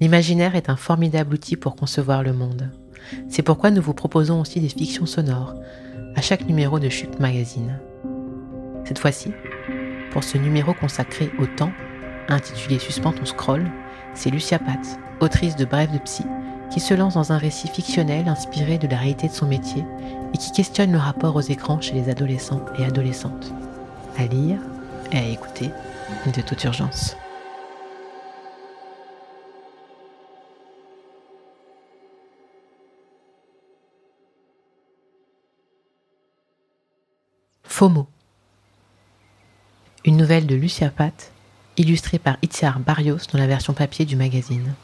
L'imaginaire est un formidable outil pour concevoir le monde. C'est pourquoi nous vous proposons aussi des fictions sonores à chaque numéro de Chute Magazine. Cette fois-ci, pour ce numéro consacré au temps, intitulé Suspend ton scroll, c'est Lucia Pat, autrice de Brève de Psy, qui se lance dans un récit fictionnel inspiré de la réalité de son métier et qui questionne le rapport aux écrans chez les adolescents et adolescentes. À lire et à écouter de toute urgence. FOMO. Une nouvelle de Lucia Pat, illustrée par Itziar Barrios dans la version papier du magazine.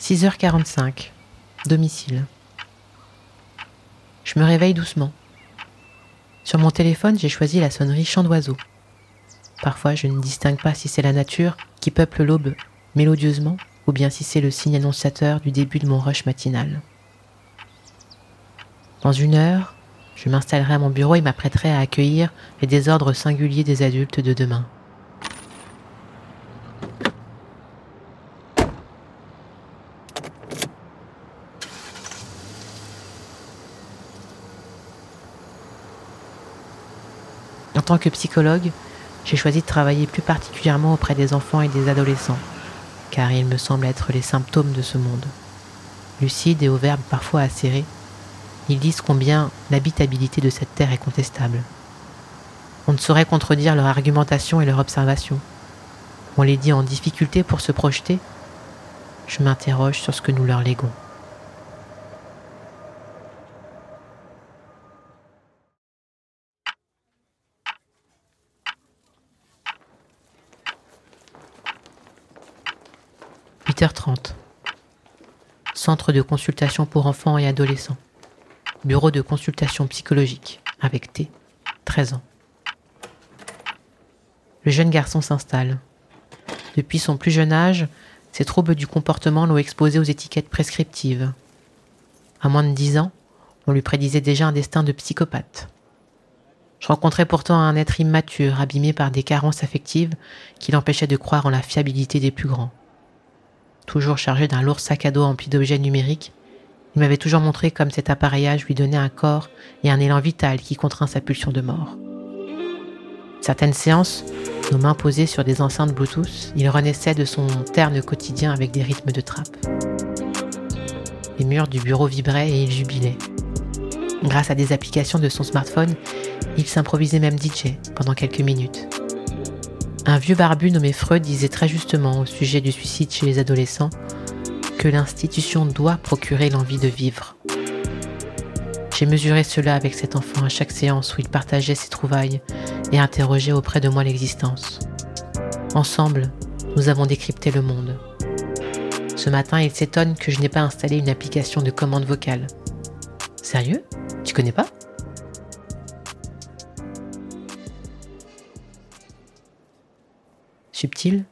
6h45. Domicile. Je me réveille doucement. Sur mon téléphone, j'ai choisi la sonnerie chant d'oiseau. Parfois, je ne distingue pas si c'est la nature qui peuple l'aube mélodieusement ou bien si c'est le signe annonciateur du début de mon rush matinal. Dans une heure, je m'installerai à mon bureau et m'apprêterai à accueillir les désordres singuliers des adultes de demain. En tant que psychologue, j'ai choisi de travailler plus particulièrement auprès des enfants et des adolescents, car ils me semblent être les symptômes de ce monde. Lucides et aux verbes parfois acérés, ils disent combien l'habitabilité de cette terre est contestable. On ne saurait contredire leur argumentation et leur observation. On les dit en difficulté pour se projeter. Je m'interroge sur ce que nous leur léguons. « 8h30. Centre de consultation pour enfants et adolescents bureau de consultation psychologique, avec T, 13 ans. Le jeune garçon s'installe. Depuis son plus jeune âge, ses troubles du comportement l'ont exposé aux étiquettes prescriptives. À moins de 10 ans, on lui prédisait déjà un destin de psychopathe. Je rencontrais pourtant un être immature, abîmé par des carences affectives qui l'empêchaient de croire en la fiabilité des plus grands. Toujours chargé d'un lourd sac à dos empli d'objets numériques, il m'avait toujours montré comme cet appareillage lui donnait un corps et un élan vital qui contraint sa pulsion de mort. Certaines séances, nos mains posées sur des enceintes Bluetooth, il renaissait de son terne quotidien avec des rythmes de trappe. Les murs du bureau vibraient et il jubilait. Grâce à des applications de son smartphone, il s'improvisait même DJ pendant quelques minutes. Un vieux barbu nommé Freud disait très justement au sujet du suicide chez les adolescents l'institution doit procurer l'envie de vivre. J'ai mesuré cela avec cet enfant à chaque séance où il partageait ses trouvailles et interrogeait auprès de moi l'existence. Ensemble, nous avons décrypté le monde. Ce matin, il s'étonne que je n'ai pas installé une application de commande vocale. Sérieux? Tu connais pas? Subtil,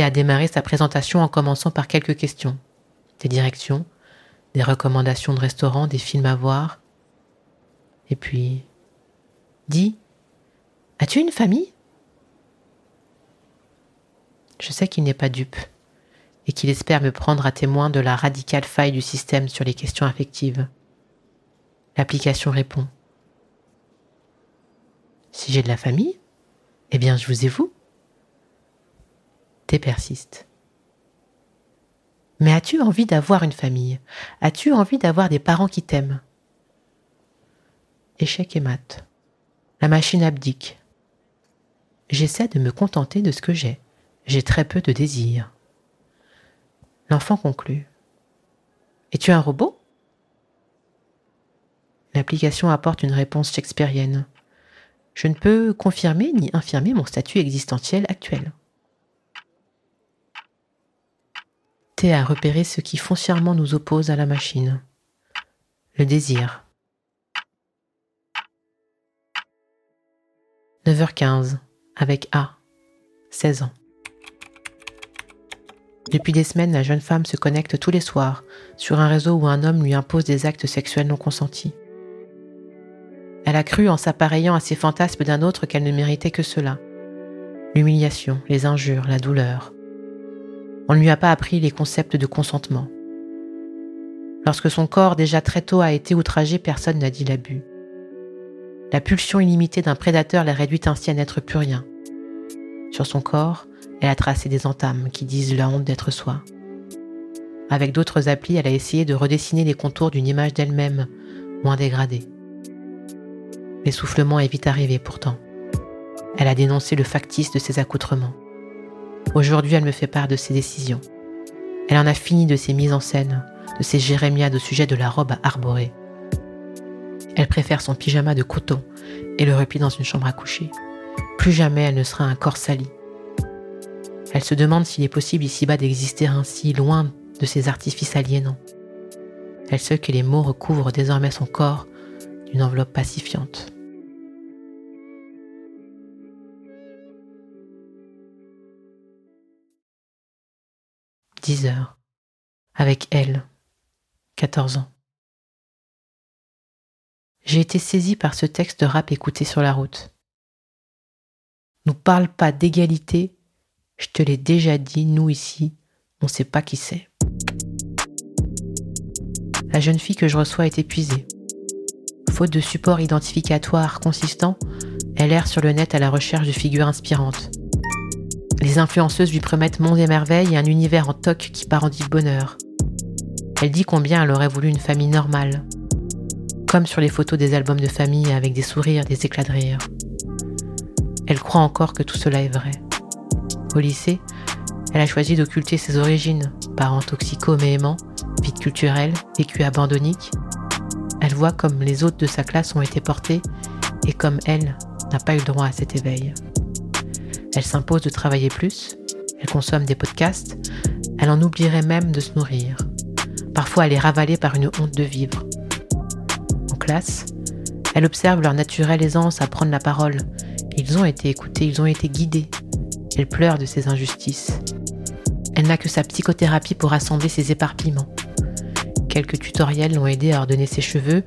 a démarré sa présentation en commençant par quelques questions. Des directions, des recommandations de restaurants, des films à voir. Et puis, dis, as-tu une famille? Je sais qu'il n'est pas dupe et qu'il espère me prendre à témoin de la radicale faille du système sur les questions affectives. L'application répond. Si j'ai de la famille, eh bien je vous ai vous persiste. Mais as-tu envie d'avoir une famille? As-tu envie d'avoir des parents qui t'aiment? Échec et mat. La machine abdique. J'essaie de me contenter de ce que j'ai. J'ai très peu de désirs. L'enfant conclut. Es-tu un robot? L'application apporte une réponse shakespearienne. Je ne peux confirmer ni infirmer mon statut existentiel actuel. À repérer ce qui foncièrement nous oppose à la machine. Le désir. 9h15, avec A, 16 ans. Depuis des semaines, la jeune femme se connecte tous les soirs sur un réseau où un homme lui impose des actes sexuels non consentis. Elle a cru en s'appareillant à ses fantasmes d'un autre qu'elle ne méritait que cela. l'humiliation, les injures, la douleur. On ne lui a pas appris les concepts de consentement. Lorsque son corps déjà très tôt a été outragé, personne n'a dit l'abus. La pulsion illimitée d'un prédateur l'a réduite ainsi à n'être plus rien. Sur son corps, elle a tracé des entames qui disent la honte d'être soi. Avec d'autres applis, elle a essayé de redessiner les contours d'une image d'elle-même, moins dégradée. L'essoufflement est vite arrivé pourtant. Elle a dénoncé le factice de ses accoutrements. Aujourd'hui, elle me fait part de ses décisions. Elle en a fini de ses mises en scène, de ses jérémiades au sujet de la robe à arborer. Elle préfère son pyjama de coton et le repli dans une chambre à coucher. Plus jamais elle ne sera un corps sali. Elle se demande s'il est possible ici-bas d'exister ainsi, loin de ces artifices aliénants. Elle sait que les mots recouvrent désormais son corps d'une enveloppe pacifiante. Dix heures. Avec elle. 14 ans. J'ai été saisie par ce texte de rap écouté sur la route. Nous parle pas d'égalité, je te l'ai déjà dit, nous ici, on sait pas qui c'est. La jeune fille que je reçois est épuisée. Faute de support identificatoire consistant, elle erre sur le net à la recherche de figures inspirantes. Les influenceuses lui promettent monts et merveilles et un univers en toc qui parodie bonheur. Elle dit combien elle aurait voulu une famille normale, comme sur les photos des albums de famille avec des sourires, des éclats de rire. Elle croit encore que tout cela est vrai. Au lycée, elle a choisi d'occulter ses origines, parents toxico mais aimants, vie culturelle, vécu abandonnique. Elle voit comme les autres de sa classe ont été portés et comme elle n'a pas eu droit à cet éveil. Elle s'impose de travailler plus, elle consomme des podcasts, elle en oublierait même de se nourrir. Parfois elle est ravalée par une honte de vivre. En classe, elle observe leur naturelle aisance à prendre la parole. Ils ont été écoutés, ils ont été guidés, elle pleure de ses injustices. Elle n'a que sa psychothérapie pour assembler ses éparpillements. Quelques tutoriels l'ont aidé à ordonner ses cheveux,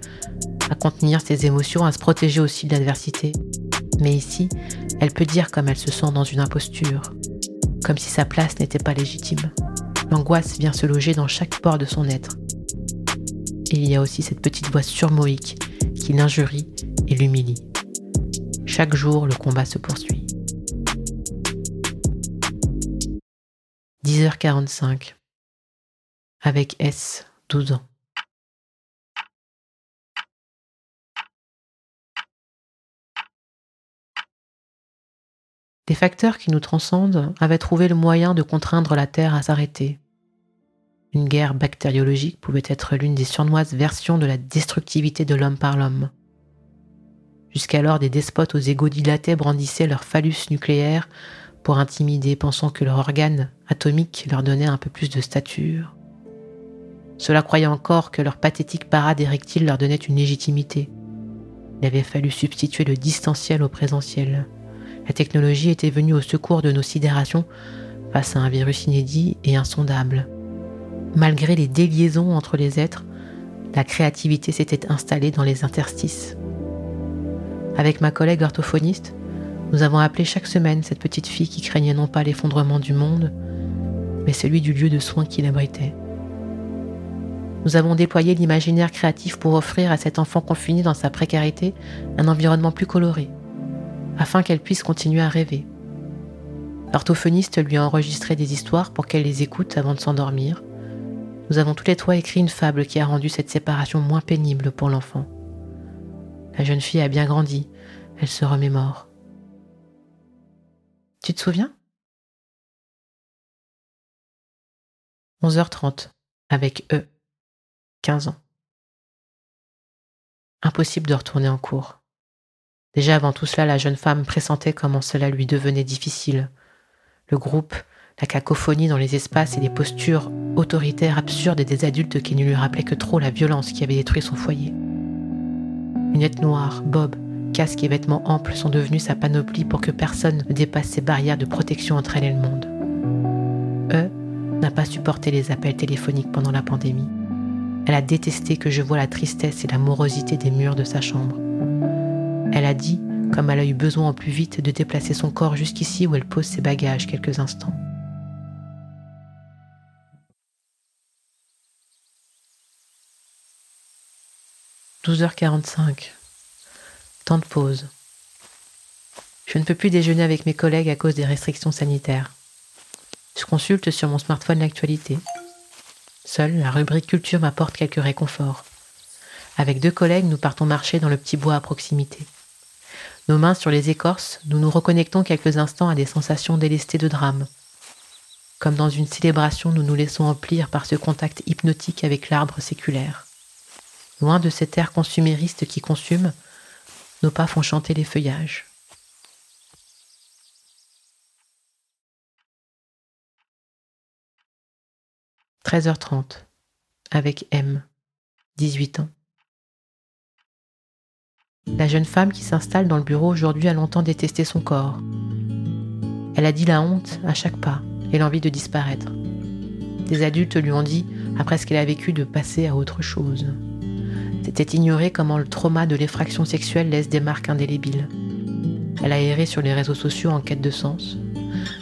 à contenir ses émotions, à se protéger aussi de l'adversité. Mais ici, elle peut dire comme elle se sent dans une imposture, comme si sa place n'était pas légitime. L'angoisse vient se loger dans chaque pore de son être. Il y a aussi cette petite voix surmoïque qui l'injurie et l'humilie. Chaque jour, le combat se poursuit. 10h45. Avec S, 12 ans. Des facteurs qui nous transcendent avaient trouvé le moyen de contraindre la Terre à s'arrêter. Une guerre bactériologique pouvait être l'une des surnoises versions de la destructivité de l'homme par l'homme. Jusqu'alors, des despotes aux égaux dilatés brandissaient leur phallus nucléaire pour intimider, pensant que leur organe atomique leur donnait un peu plus de stature. Cela croyait encore que leur pathétique parade érectile leur donnait une légitimité. Il avait fallu substituer le distanciel au présentiel. La technologie était venue au secours de nos sidérations face à un virus inédit et insondable. Malgré les déliaisons entre les êtres, la créativité s'était installée dans les interstices. Avec ma collègue orthophoniste, nous avons appelé chaque semaine cette petite fille qui craignait non pas l'effondrement du monde, mais celui du lieu de soins qui l'abritait. Nous avons déployé l'imaginaire créatif pour offrir à cet enfant confiné dans sa précarité un environnement plus coloré, afin qu'elle puisse continuer à rêver. L'orthophoniste lui a enregistré des histoires pour qu'elle les écoute avant de s'endormir. Nous avons tous les trois écrit une fable qui a rendu cette séparation moins pénible pour l'enfant. La jeune fille a bien grandi, elle se remémore. Tu te souviens? 11h30, avec E, 15 ans. Impossible de retourner en cours. Déjà avant tout cela, la jeune femme pressentait comment cela lui devenait difficile. Le groupe, la cacophonie dans les espaces et les postures autoritaires absurdes des adultes qui ne lui rappelaient que trop la violence qui avait détruit son foyer. Lunettes noires, bob, casque et vêtements amples sont devenus sa panoplie pour que personne ne dépasse ses barrières de protection entre elle et le monde. E n'a pas supporté les appels téléphoniques pendant la pandémie. Elle a détesté que je voie la tristesse et la morosité des murs de sa chambre. Elle a dit, comme elle a eu besoin au plus vite de déplacer son corps jusqu'ici où elle pose ses bagages quelques instants. « 12h45. Temps de pause. Je ne peux plus déjeuner avec mes collègues à cause des restrictions sanitaires. Je consulte sur mon smartphone l'actualité. Seule la rubrique culture m'apporte quelques réconforts. Avec deux collègues, nous partons marcher dans le petit bois à proximité. Nos mains sur les écorces, nous nous reconnectons quelques instants à des sensations délestées de drame. Comme dans une célébration, nous nous laissons emplir par ce contact hypnotique avec l'arbre séculaire. Loin de cet air consumériste qui consume, nos pas font chanter les feuillages. 13h30 avec M, 18 ans. La jeune femme qui s'installe dans le bureau aujourd'hui a longtemps détesté son corps. Elle a dit la honte à chaque pas et l'envie de disparaître. Des adultes lui ont dit, après ce qu'elle a vécu, de passer à autre chose. C'était ignorer comment le trauma de l'effraction sexuelle laisse des marques indélébiles. Elle a erré sur les réseaux sociaux en quête de sens.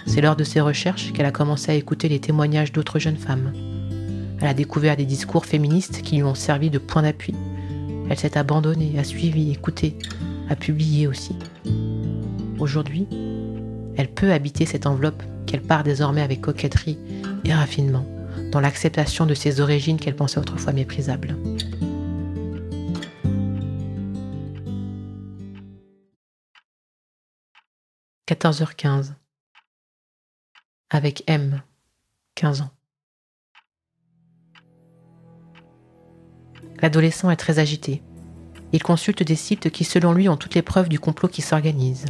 C'est lors de ses recherches qu'elle a commencé à écouter les témoignages d'autres jeunes femmes. Elle a découvert des discours féministes qui lui ont servi de point d'appui. Elle s'est abandonnée, a suivi, écouté, a publié aussi. Aujourd'hui, elle peut habiter cette enveloppe qu'elle part désormais avec coquetterie et raffinement, dans l'acceptation de ses origines qu'elle pensait autrefois méprisables. « 14h15 avec M, 15 ans. L'adolescent est très agité. Il consulte des sites qui, selon lui, ont toutes les preuves du complot qui s'organise.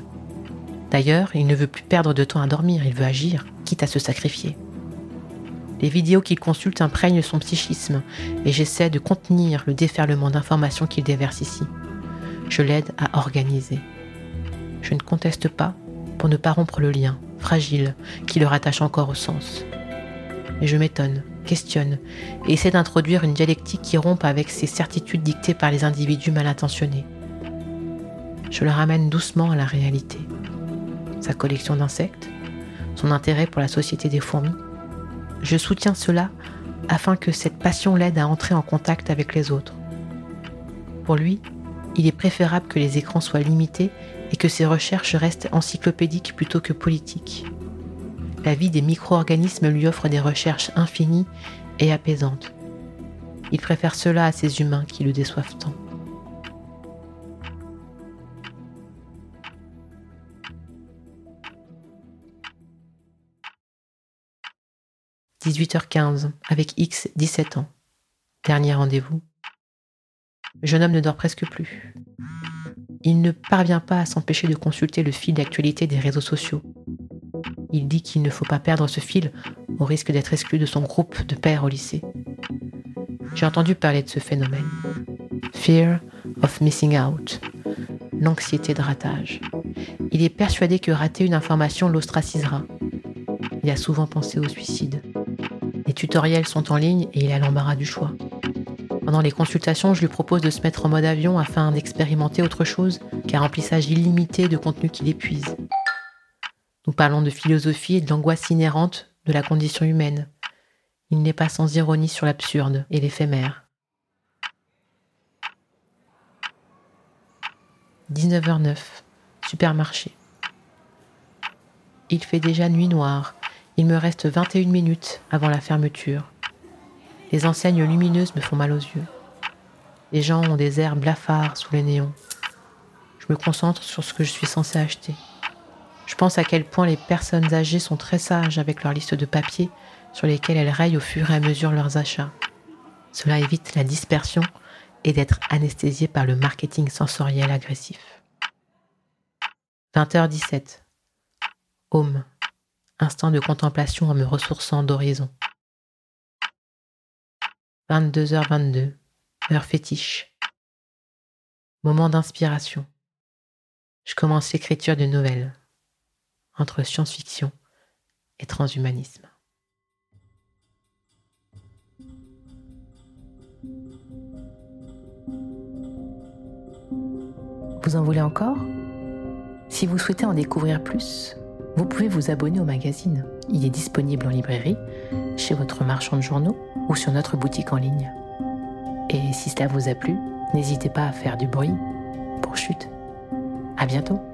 D'ailleurs, il ne veut plus perdre de temps à dormir, il veut agir, quitte à se sacrifier. Les vidéos qu'il consulte imprègnent son psychisme et j'essaie de contenir le déferlement d'informations qu'il déverse ici. Je l'aide à organiser. Je ne conteste pas pour ne pas rompre le lien, fragile, qui le rattache encore au sens. Mais je m'étonne questionne et essaie d'introduire une dialectique qui rompe avec ces certitudes dictées par les individus mal intentionnés. Je le ramène doucement à la réalité. Sa collection d'insectes, son intérêt pour la société des fourmis. Je soutiens cela afin que cette passion l'aide à entrer en contact avec les autres. Pour lui, il est préférable que les écrans soient limités et que ses recherches restent encyclopédiques plutôt que politiques la vie des micro-organismes lui offre des recherches infinies et apaisantes. Il préfère cela à ces humains qui le déçoivent tant. « 18h15 avec X 17 ans. Dernier rendez-vous. Le jeune homme ne dort presque plus. Il ne parvient pas à s'empêcher de consulter le fil d'actualité des réseaux sociaux il dit qu'il ne faut pas perdre ce fil au risque d'être exclu de son groupe de pères au lycée. J'ai entendu parler de ce phénomène. Fear of missing out. L'anxiété de ratage. Il est persuadé que rater une information l'ostracisera. Il a souvent pensé au suicide. Les tutoriels sont en ligne et il a l'embarras du choix. Pendant les consultations, je lui propose de se mettre en mode avion afin d'expérimenter autre chose qu'un remplissage illimité de contenu qui l'épuise. Nous parlons de philosophie et de l'angoisse inhérente de la condition humaine. Il n'est pas sans ironie sur l'absurde et l'éphémère. 19h09, supermarché. Il fait déjà nuit noire. Il me reste 21 minutes avant la fermeture. Les enseignes lumineuses me font mal aux yeux. Les gens ont des airs blafards sous les néons. Je me concentre sur ce que je suis censé acheter. Je pense à quel point les personnes âgées sont très sages avec leur liste de papiers sur lesquels elles rayent au fur et à mesure leurs achats. Cela évite la dispersion et d'être anesthésié par le marketing sensoriel agressif. 20h17. Home. Instant de contemplation en me ressourçant d'horizon. 22h22. Heure fétiche. Moment d'inspiration. Je commence l'écriture d'une nouvelle entre science-fiction et transhumanisme. Vous en voulez encore? Si vous souhaitez en découvrir plus, vous pouvez vous abonner au magazine. Il est disponible en librairie, chez votre marchand de journaux ou sur notre boutique en ligne. Et si cela vous a plu, n'hésitez pas à faire du bruit pour chute. À bientôt!